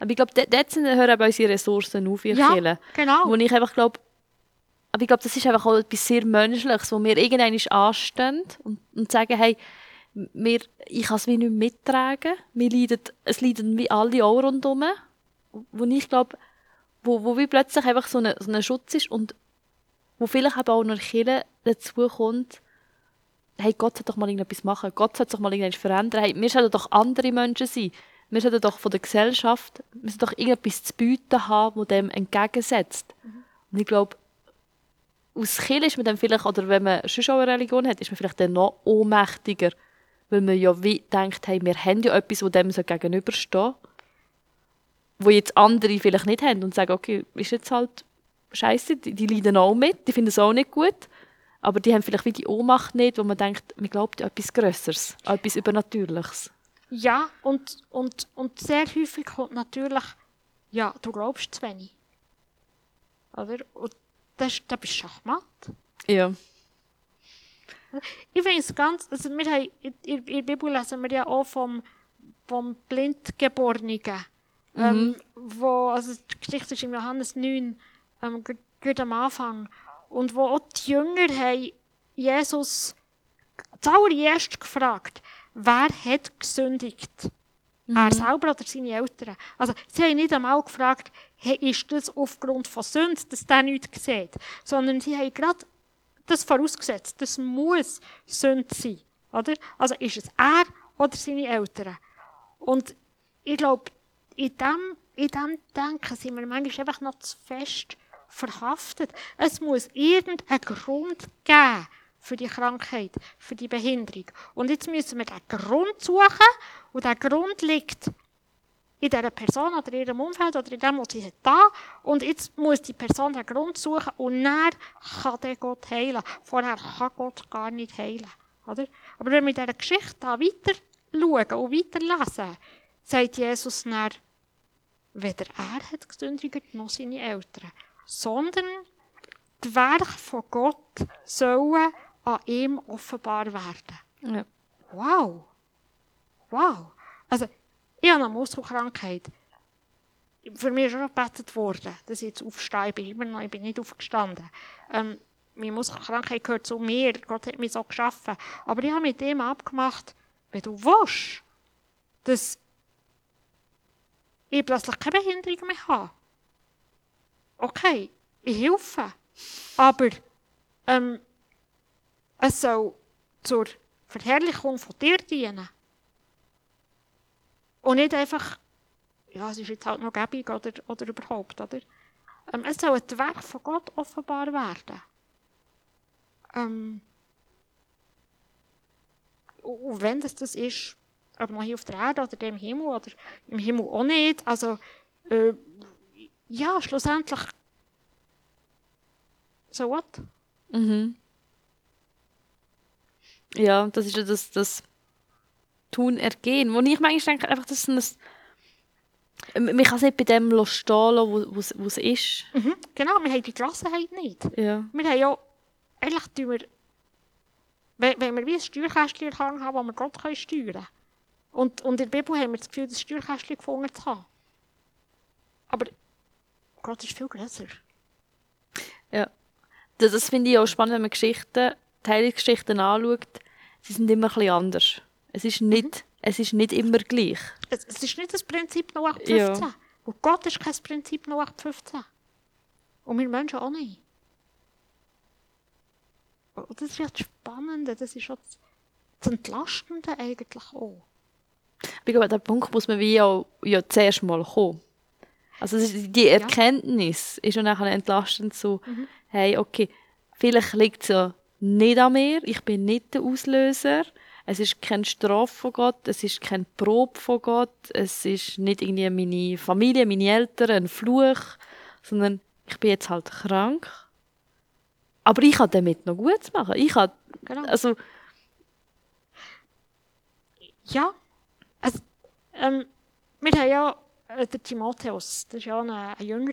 Aber ich glaube, dort, sind, hören eben unsere Ressourcen auf, ihr Ja, Kirche. genau. Wo ich einfach glaube, aber ich glaube, das ist einfach auch etwas sehr Menschliches, wo wir irgendwann anstehen und, und sagen, hey, wir, ich kann es wie nicht mittragen. Wir leiden, es leiden wie alle auch rundherum. Wo ich glaube, wo, wo wie plötzlich einfach so ein so eine Schutz ist und wo vielleicht eben auch noch Kirche dazu kommt, hey, Gott sollte doch mal irgendetwas machen. Gott sollte sich mal irgendetwas verändern. Hey, wir sollten doch andere Menschen sein. Wir sollten doch von der Gesellschaft, wir sollten doch irgendetwas zu bieten haben, das dem entgegensetzt. Und ich glaube, aus Kirche ist man dann vielleicht, oder wenn man schon schon eine Religion hat, ist man vielleicht dann noch ohnmächtiger, weil man ja wie denkt, hey, wir haben ja etwas, das dem gegenübersteht, wo jetzt andere vielleicht nicht haben und sagen, okay, ist jetzt halt scheiße, die, die leiden auch mit, die finden es auch nicht gut, aber die haben vielleicht wie die Ohnmacht nicht, wo man denkt, man glaubt an etwas Grösseres, an etwas Übernatürliches. Ja, und, und, und sehr häufig kommt natürlich, ja, du glaubst zu wenig. Oder? Und das, das bist Schachmatt. Ja. Ich finde es ganz, also wir haben, in, in, in der Bibel lesen wir ja auch vom, vom Blindgeborenen. Ähm, wo, also die Geschichte ist im Johannes 9, ähm, gerade am Anfang. Und wo auch die Jünger haben Jesus zuallererst gefragt, wer hat gesündigt? Er selber oder seine Eltern? Also, sie haben nicht einmal gefragt, hey, ist das aufgrund von Sünde, dass der nichts sieht? Sondern sie haben gerade das vorausgesetzt. Das muss Sünde sein. Oder? Also, ist es er oder seine Eltern? Und ich glaube, in dem, in dem Denken sind wir manchmal einfach noch zu fest verhaftet. Es muss irgendeinen Grund geben für die Krankheit, für die Behinderung. Und jetzt müssen wir den Grund suchen und der Grund liegt in dieser Person oder in ihrem Umfeld oder in dem, was sie hat da. Und jetzt muss die Person den Grund suchen und dann kann der Gott heilen. Vorher kann Gott gar nicht heilen. Oder? Aber wenn wir in dieser Geschichte da weiter schauen und weiter lesen, sagt Jesus dann, weder er hat gesündigt, noch seine Eltern, sondern die Werke von Gott sollen an ihm offenbar werden. ja. Wow. Wow. Also, ich habe eine Muskelkrankheit. Für mich ist schon gebetet worden, dass ich jetzt aufstehe. Ich bin immer noch, ich bin nicht aufgestanden. Ähm, meine Muskelkrankheit gehört zu mir. Gott hat mich so geschaffen. Aber ich habe mit ihm abgemacht, wenn du willst, dass ich plötzlich keine Behinderung mehr habe. Okay, ich helfe. Aber ähm, es soll zur Verherrlichung von dir dienen. Und nicht einfach, ja, es ist jetzt halt noch gäbig oder, oder überhaupt, oder? Ähm, es soll ein Werk von Gott offenbar werden. Ähm, und wenn das das ist, ob noch hier auf der Erde oder im Himmel oder im Himmel auch nicht, also äh, ja, schlussendlich so what? Mhm. Ja, das ist ja das, das Tun, Ergehen. Wo ich manchmal denke, einfach, das ist ein, man kann es nicht bei dem stehen lassen, wo es ist. Mhm, genau, wir haben die Gelassenheit nicht. Ja. Wir haben ja, eigentlich tun wir, wenn, wenn wir wie ein Steuerkästchen haben, wo wir Gott können steuern können. Und, und in der Bibel haben wir das Gefühl, das Steuerkästchen gefunden zu haben. Aber Gott ist viel größer. Ja. Das, das finde ich auch spannend, wenn man Geschichten, Teilungsgeschichten anschaut. Sie sind immer ein bisschen anders. Es ist nicht, mhm. es ist nicht immer gleich. Es, es ist nicht das Prinzip 0815. Ja. Und Gott ist kein Prinzip 0815. Und wir Menschen auch nicht. Und das ist ja das Spannende, das ist auch das Entlastende eigentlich auch. Ich glaube, an den Punkt muss man wie auch ja, zuerst mal kommen. Also die Erkenntnis ja. ist ja nachher entlastend so, mhm. hey, okay, vielleicht liegt es ja nicht an mir, ich bin nicht der Auslöser, es ist keine Strafe von Gott, es ist keine Probe von Gott, es ist nicht irgendwie meine Familie, meine Eltern, ein Fluch, sondern ich bin jetzt halt krank. Aber ich kann damit noch gut machen. Ich kann, genau. also... Ja, also, ähm, wir haben ja der Timotheus, das war ja ein, ein Jünger.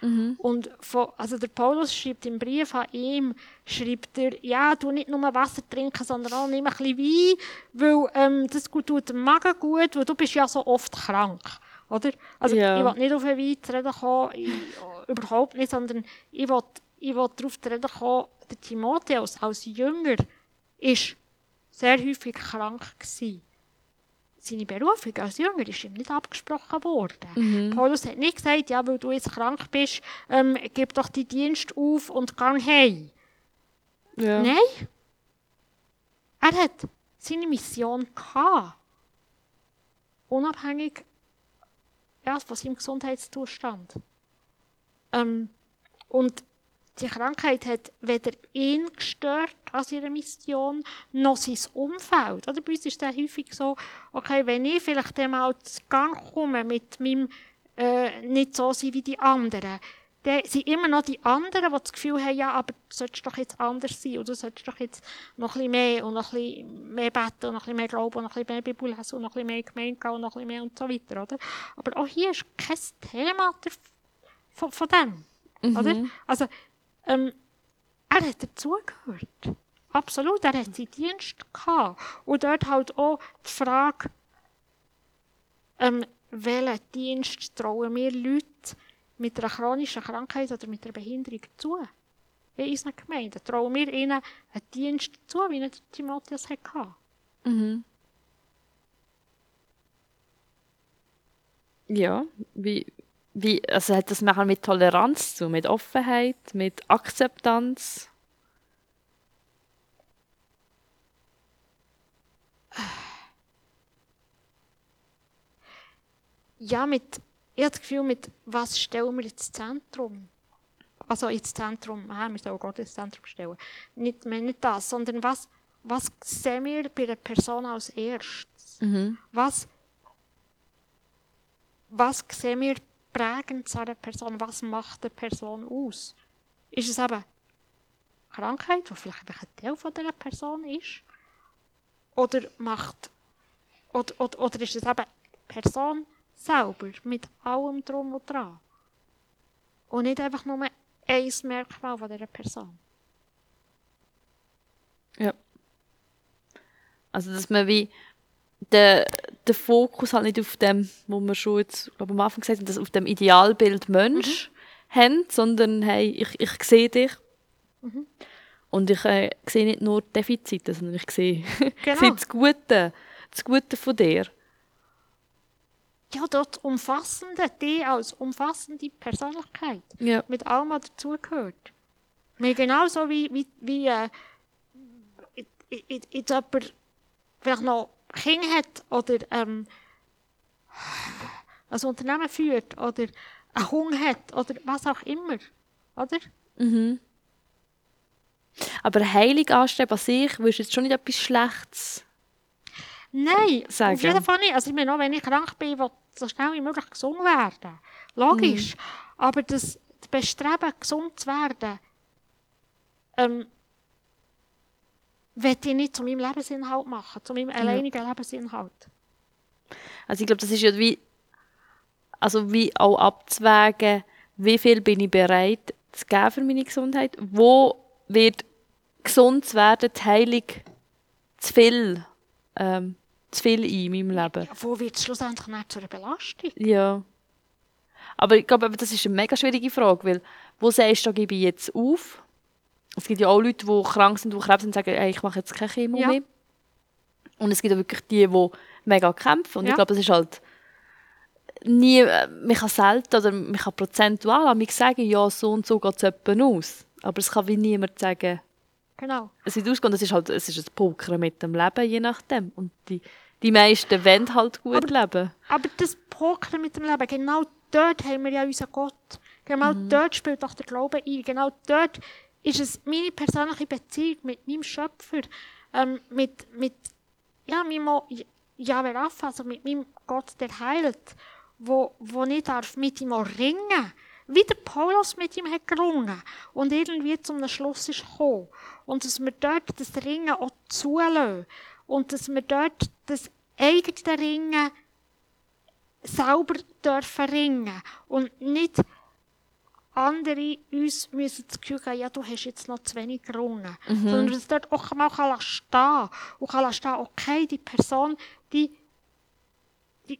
Mhm. Und von, also der Paulus schreibt im Brief an ihm, schreibt er, ja, du nicht nur Wasser trinken, sondern auch nimm ein bisschen Wein, weil ähm, das tut dem Magen gut, weil du bist ja so oft krank. Oder? Also ja. ich will nicht auf den Wein zu reden kommen, ich, überhaupt nicht, sondern ich will, ich will darauf zu reden kommen, der Timotheus als Jünger ist sehr häufig krank gewesen seine Berufung als Jünger ist ihm nicht abgesprochen worden. Mhm. Paulus hat nicht gesagt, ja, weil du jetzt krank bist, ähm, gib doch die Dienst auf und geh heim. Ja. Nein. Er hat seine Mission gehabt. Unabhängig ja, von seinem Gesundheitszustand. Ähm, und die Krankheit hat weder ihn gestört an seiner Mission, noch sein Umfeld. Oder bei uns ist es häufig so, okay, wenn ich vielleicht einmal zu Gang komme mit meinem äh, nicht so sein wie die anderen, dann sind immer noch die anderen, die das Gefühl haben, ja, aber du solltest doch jetzt anders sein, oder du solltest doch jetzt noch ein bisschen mehr und noch ein bisschen mehr beten und noch ein bisschen mehr glauben und noch ein bisschen mehr Bibel lesen und noch ein bisschen mehr Gemeinde gehen und noch ein bisschen mehr und so weiter, oder? Aber auch hier ist kein Thema von, von dem, mhm. oder? Also, ähm, er hat dazugehört. Absolut, er hat seinen Dienst gehabt. Und dort halt auch die Frage, ähm, welchen Dienst trauen wir Leute mit einer chronischen Krankheit oder mit einer Behinderung zu? In unseren Gemeinden trauen wir ihnen einen Dienst zu, wie ihn Timotheus hatte. Mhm. Ja, wie, wie, also hat das nachher mit Toleranz zu, mit Offenheit, mit Akzeptanz? Ja, mit, ich habe das Gefühl, mit was stellen wir ins Zentrum? Also ins Zentrum, ah, wir sollen Gott ins Zentrum stellen. Nicht, nicht das, sondern was, was sehen wir bei der Person als erstes? Mhm. Was, was sehen wir prägend zu einer Person? Was macht eine Person aus? Ist es eben Krankheit, die vielleicht ein Teil von dieser Person ist? Oder macht oder, oder, oder ist es eben die Person selber mit allem drum und dran? Und nicht einfach nur ein Merkmal von dieser Person. Ja. Also, dass man wie der, der Fokus halt nicht auf dem, wo wir schon jetzt, glaube am Anfang gesagt haben, dass auf dem Idealbild Mensch Mhm. haben, sondern hey, ich, ich sehe dich. Mhm. Und ich äh, sehe nicht nur Defizite, sondern ich sehe, Genau. sehe das Gute, das Gute von dir. Ja, dort umfassende, die als umfassende Persönlichkeit. Ja. Mit allem, was dazugehört. Mir genauso wie, wie, wie äh, jetzt jemand vielleicht noch Kinder hat oder ähm, ein Unternehmen führt oder einen Hund hat oder was auch immer. Oder? Aber heilig anstreben an sich, würdest du jetzt schon nicht etwas Schlechtes Nein, Sagen. auf jeden Fall nicht. Also ich meine, auch wenn ich krank bin, will so schnell wie möglich gesund werden. Logisch. Aber das, das Bestreben, gesund zu werden, ähm, will ich nicht zu meinem Lebensinhalt machen, zu meinem alleinigen Lebensinhalt. Also ich glaube, das ist ja wie, also wie auch abzuwägen, wie viel bin ich bereit zu geben für meine Gesundheit, wo wird gesund zu werden, die Heilung zu viel, ähm, zu viel ein in meinem Leben. Ja, wo wird es schlussendlich nicht zu einer Belastung? Ja. Aber ich glaube, das ist eine mega schwierige Frage, weil wo sagst du, da gebe ich jetzt auf? Es gibt ja auch Leute, die krank sind, die Krebs haben und sagen, ey, ich mache jetzt keine Chemo Ja. mehr. Und es gibt auch wirklich die, die mega kämpfen. Und Ja. ich glaube, es ist halt nie, man kann selten oder man kann prozentual an mich sagen, ja, so und so geht es etwa aus. Aber es kann wie niemand sagen, Genau. es wird ausgehen. Es ist halt es ist ein Pokern mit dem Leben, je nachdem. Und die, die meisten wollen halt gut leben. Aber das Pokern mit dem Leben, genau dort haben wir ja unseren Gott. Genau dort spielt doch der Glaube ein. Genau dort ist es meine persönliche Beziehung mit meinem Schöpfer, ähm, mit, mit ja, meinem Jahwe Rapha, also mit meinem Gott, der heilt, wo, wo ich darf mit ihm auch ringen wie der Paulus mit ihm hat gerungen und irgendwie zum Schluss ist gekommen. Und dass wir dort das Ringen auch zulassen und dass wir dort das eigene Ringen selber dürfen ringen und nicht andere uns müssen das Gefühl geben, ja, du hast jetzt noch zu wenig gerungen. Sondern dass dort auch mal kann stehen und kann stehen, okay, die Person, die, die,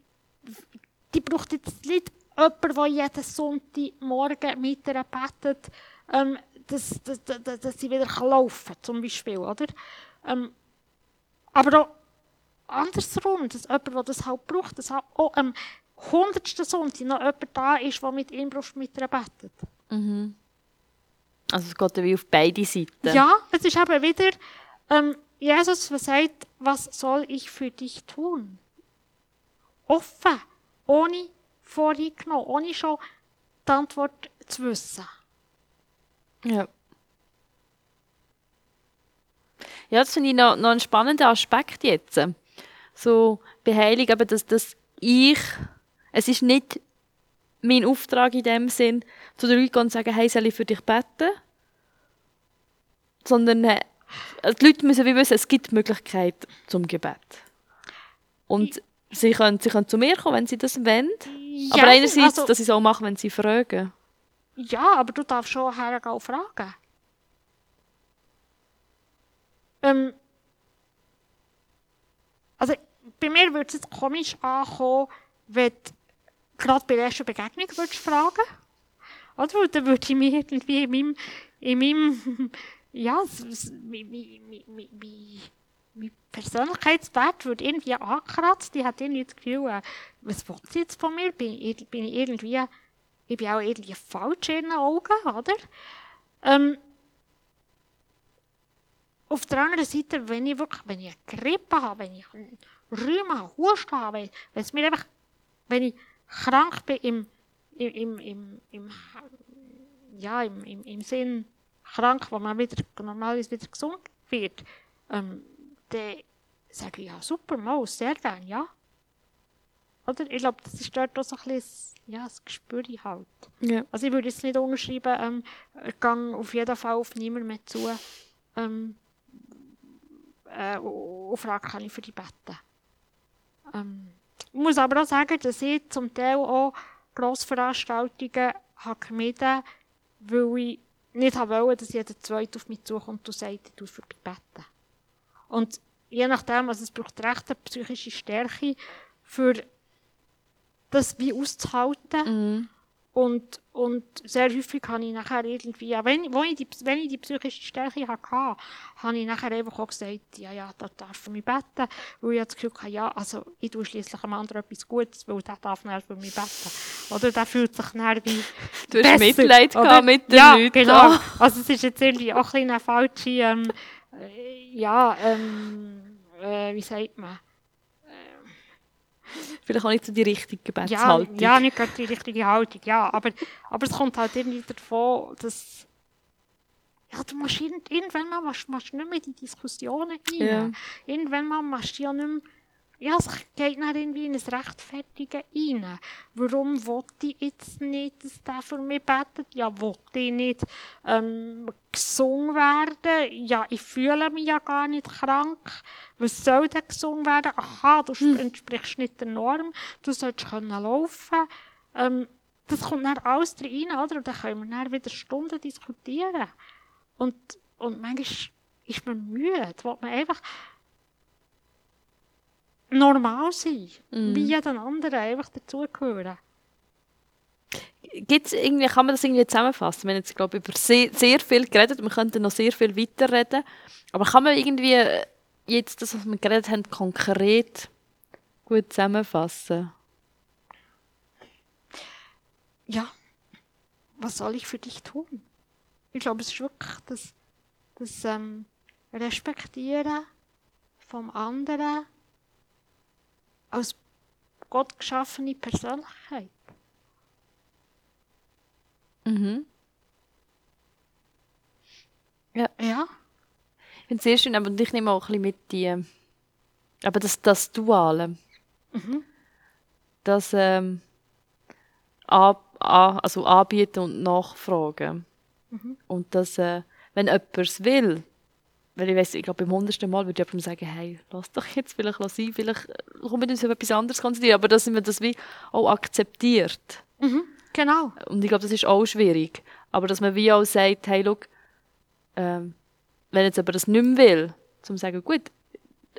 die braucht jetzt nicht jemanden, der jeden Sonntagmorgen mit ihr betet, ähm, dass, dass, dass, dass sie wieder laufen kann, zum Beispiel, oder? Ähm, aber auch andersrum, dass jemand, der das halt braucht, dass auch auch am hundertsten Sonntag noch jemand da ist, der mit ihm braucht, mit ihr betet. Also es geht ja wie auf beide Seiten. Ja, es ist eben wieder, ähm, Jesus sagt, was soll ich für dich tun? Offen, ohne voreingenommen, ohne schon die Antwort zu wissen. Ja. Ja, das finde ich noch, noch einen spannenden Aspekt jetzt. So bei Heilung, eben, dass, dass ich, es ist nicht mein Auftrag in dem Sinn, zu den Leuten und sagen, hey, soll ich für dich beten? Sondern äh, die Leute müssen wie wissen, es gibt die Möglichkeit zum Gebet. Und sie können, sie können zu mir kommen, wenn sie das wollen. Ja, Aber einerseits, also- dass sie es auch machen, wenn sie fragen. Ja, aber du darfst schon hergehen fragen. Ähm, also, bei mir würde es jetzt komisch ankommen, wenn gerade bei der ersten Begegnung würdest fragen Oder? Dann würde ich mich irgendwie in meinem, in meinem ja, mi- mein Persönlichkeitswert wird irgendwie angekratzt. Ich habe irgendwie das Gefühl, äh, was will sie jetzt von mir? Bin ich, bin ich irgendwie, ich bin auch irgendwie falsch in ihren Augen, oder? Ähm, auf der anderen Seite, wenn ich wirklich, wenn ich eine Grippe habe, wenn ich Rheuma habe, Husten habe, wenn es mir einfach, wenn ich krank bin im, im, im, im, ja, im, im, im Sinn krank, wo man wieder normalerweise wieder gesund wird, ähm, dann sage ich, ja, super, mal, sehr gerne, ja. Oder? Ich glaube, das ist dort auch so ein bisschen, ja, das Gespür halt. Ja. Also ich würde jetzt nicht unterschreiben, ähm, ich gehe auf jeden Fall auf niemanden mehr zu, ähm, äh, und frage, kann ich für die beten. Ähm, ich muss aber auch sagen, dass ich zum Teil auch Grossveranstaltungen habe gemieden weil ich nicht habe wollen, dass jeder Zweite auf mich zukommt und sagt, ich für dich beten. Und je nachdem, also es braucht recht eine psychische Stärke, für das wie auszuhalten. Mhm. Und, und sehr häufig habe ich nachher irgendwie, ja, wenn, wo ich die, wenn ich die psychische Stärke hatte, habe ich nachher einfach auch gesagt, ja, ja, da darf er mich beten. Weil ich das Gefühl hatte, ja, also ich tue schliesslich einem anderen etwas Gutes, weil der darf dann für mich beten. Oder der fühlt sich dann wie Du hast Mitleid oder? gehabt mit den ja, Leuten. genau. Ah. Also es ist jetzt irgendwie auch ein bisschen eine falsche, ähm, äh, ja, ähm, äh, wie sagt man? Vielleicht auch nicht so die richtige Ja, Gebetshaltung. ja, nicht gerade die richtige Haltung, ja. Aber, aber es kommt halt irgendwie davon, dass ja, du musst irgend, irgendwann mal machst, machst du nicht mehr in die Diskussionen rein. Ja. Irgendwann mal machst du ja nicht mehr, ja, es geht dann irgendwie in ein Rechtfertigen rein. Warum wollte ich jetzt nicht, dass der für mich betet? Ja, wollte ich nicht ähm, gesungen werden? Ja, ich fühle mich ja gar nicht krank. Was soll denn gesungen werden? Aha, du Hm. entsprichst nicht der Norm, du sollst können laufen. Ähm, das kommt dann alles rein, oder? Und dann können wir dann wieder Stunden diskutieren. Und, und manchmal ist man müde, will man einfach normal sein, Mhm. wie jeden anderen, einfach dazugehören. Gibt's irgendwie, kann man das irgendwie zusammenfassen? Wir haben jetzt, glaube ich, über sehr, sehr viel geredet wir könnten noch sehr viel weiterreden. Aber kann man irgendwie jetzt das, was wir geredet haben, konkret gut zusammenfassen? Ja, was soll ich für dich tun? Ich glaube, es ist wirklich das, das ähm, Respektieren vom anderen als Gott geschaffene Persönlichkeit. Mhm. Ja, Ich finde es sehr schön, aber ich nehme auch ein bisschen mit die, aber das, das Duale, Mhm. das ähm, an, an, also anbieten und nachfragen. Mhm. Und das, äh, wenn jemand es will, weil ich weiss, ich glaube, beim hundertsten Mal würde ich jemandem sagen, hey, lass doch jetzt vielleicht sein, vielleicht äh, komm mit uns auf etwas anderes konzentrieren, aber dass man das wie auch akzeptiert. Mhm. Genau. Und ich glaube, das ist auch schwierig. Aber dass man wie auch sagt, hey, schau, ähm, wenn jetzt aber das nicht mehr will, zum sagen, gut,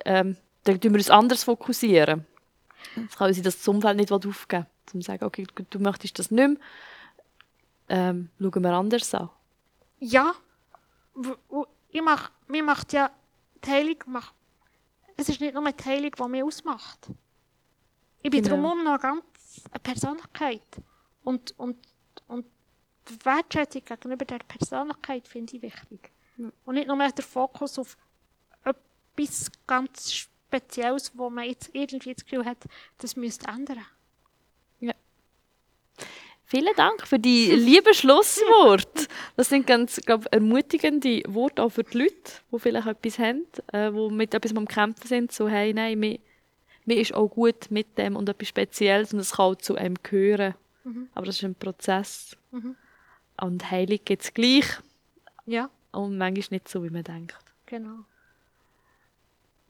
ähm, dann tun wir uns anders fokussieren. Es kann sein, dass das Umfeld nicht aufgeben will. Zum sagen, okay, du möchtest das nicht mehr, ähm, schauen wir anders an. Ja, ich mach, mir macht ja die Heilung, mach, es ist nicht nur die Heilung, die mich ausmacht. Ich bin Genau. drumherum noch ganz eine Persönlichkeit. Und, und, und die Wertschätzung gegenüber der Persönlichkeit finde ich wichtig. Und nicht nur mehr der Fokus auf etwas ganz Spezielles, wo man jetzt irgendwie das Gefühl hat, das müsste ändern. Vielen Dank für die lieben Schlussworte. Das sind ganz glaub, ermutigende Worte auch für die Leute, die vielleicht etwas haben, äh, die mit etwas am Kämpfen sind. So, hey, nein, mir, mir ist auch gut mit dem und etwas Spezielles und es kann auch zu einem gehören. Aber das ist ein Prozess. Mhm. Und Heilung gibt es gleich Ja, und manchmal nicht so, wie man denkt. genau.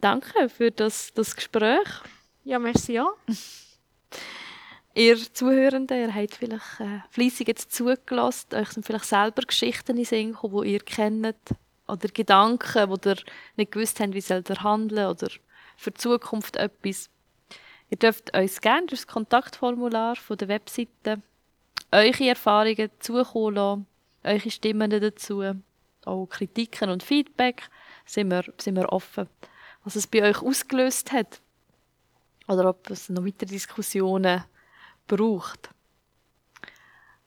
Danke für das, das Gespräch. Ja, merci auch. Ihr Zuhörenden, ihr habt vielleicht äh, fleissig jetzt zugelassen, euch sind vielleicht selber Geschichten in Sinn gekommen, die ihr kennt, oder Gedanken, wo ihr nicht gewusst habt, wie ihr handeln, oder für die Zukunft etwas. Ihr dürft uns gerne durch das Kontaktformular von der Webseite eure Erfahrungen zukommen lassen, eure Stimmen dazu, auch Kritiken und Feedback, sind wir, sind wir offen, was es bei euch ausgelöst hat oder ob es noch weitere Diskussionen braucht.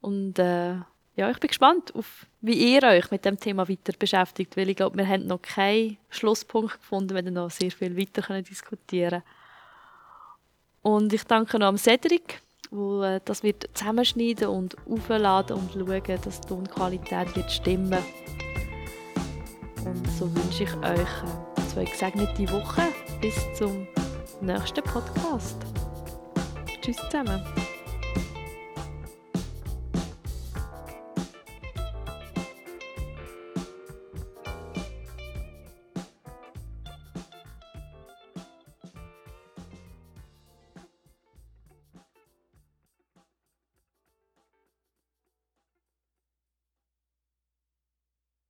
Und äh, ja, ich bin gespannt, auf, wie ihr euch mit dem Thema weiter beschäftigt, weil ich glaube, wir haben noch keinen Schlusspunkt gefunden, wir werden noch sehr viel weiter können diskutieren Und ich danke noch Cedric, wo äh, das wird zusammenschneiden und aufladen und schauen, dass die Tonqualität wird stimmen. Und so wünsche ich euch äh, zwei gesegnete Wochen bis zum nächsten Podcast. Tschüss zusammen.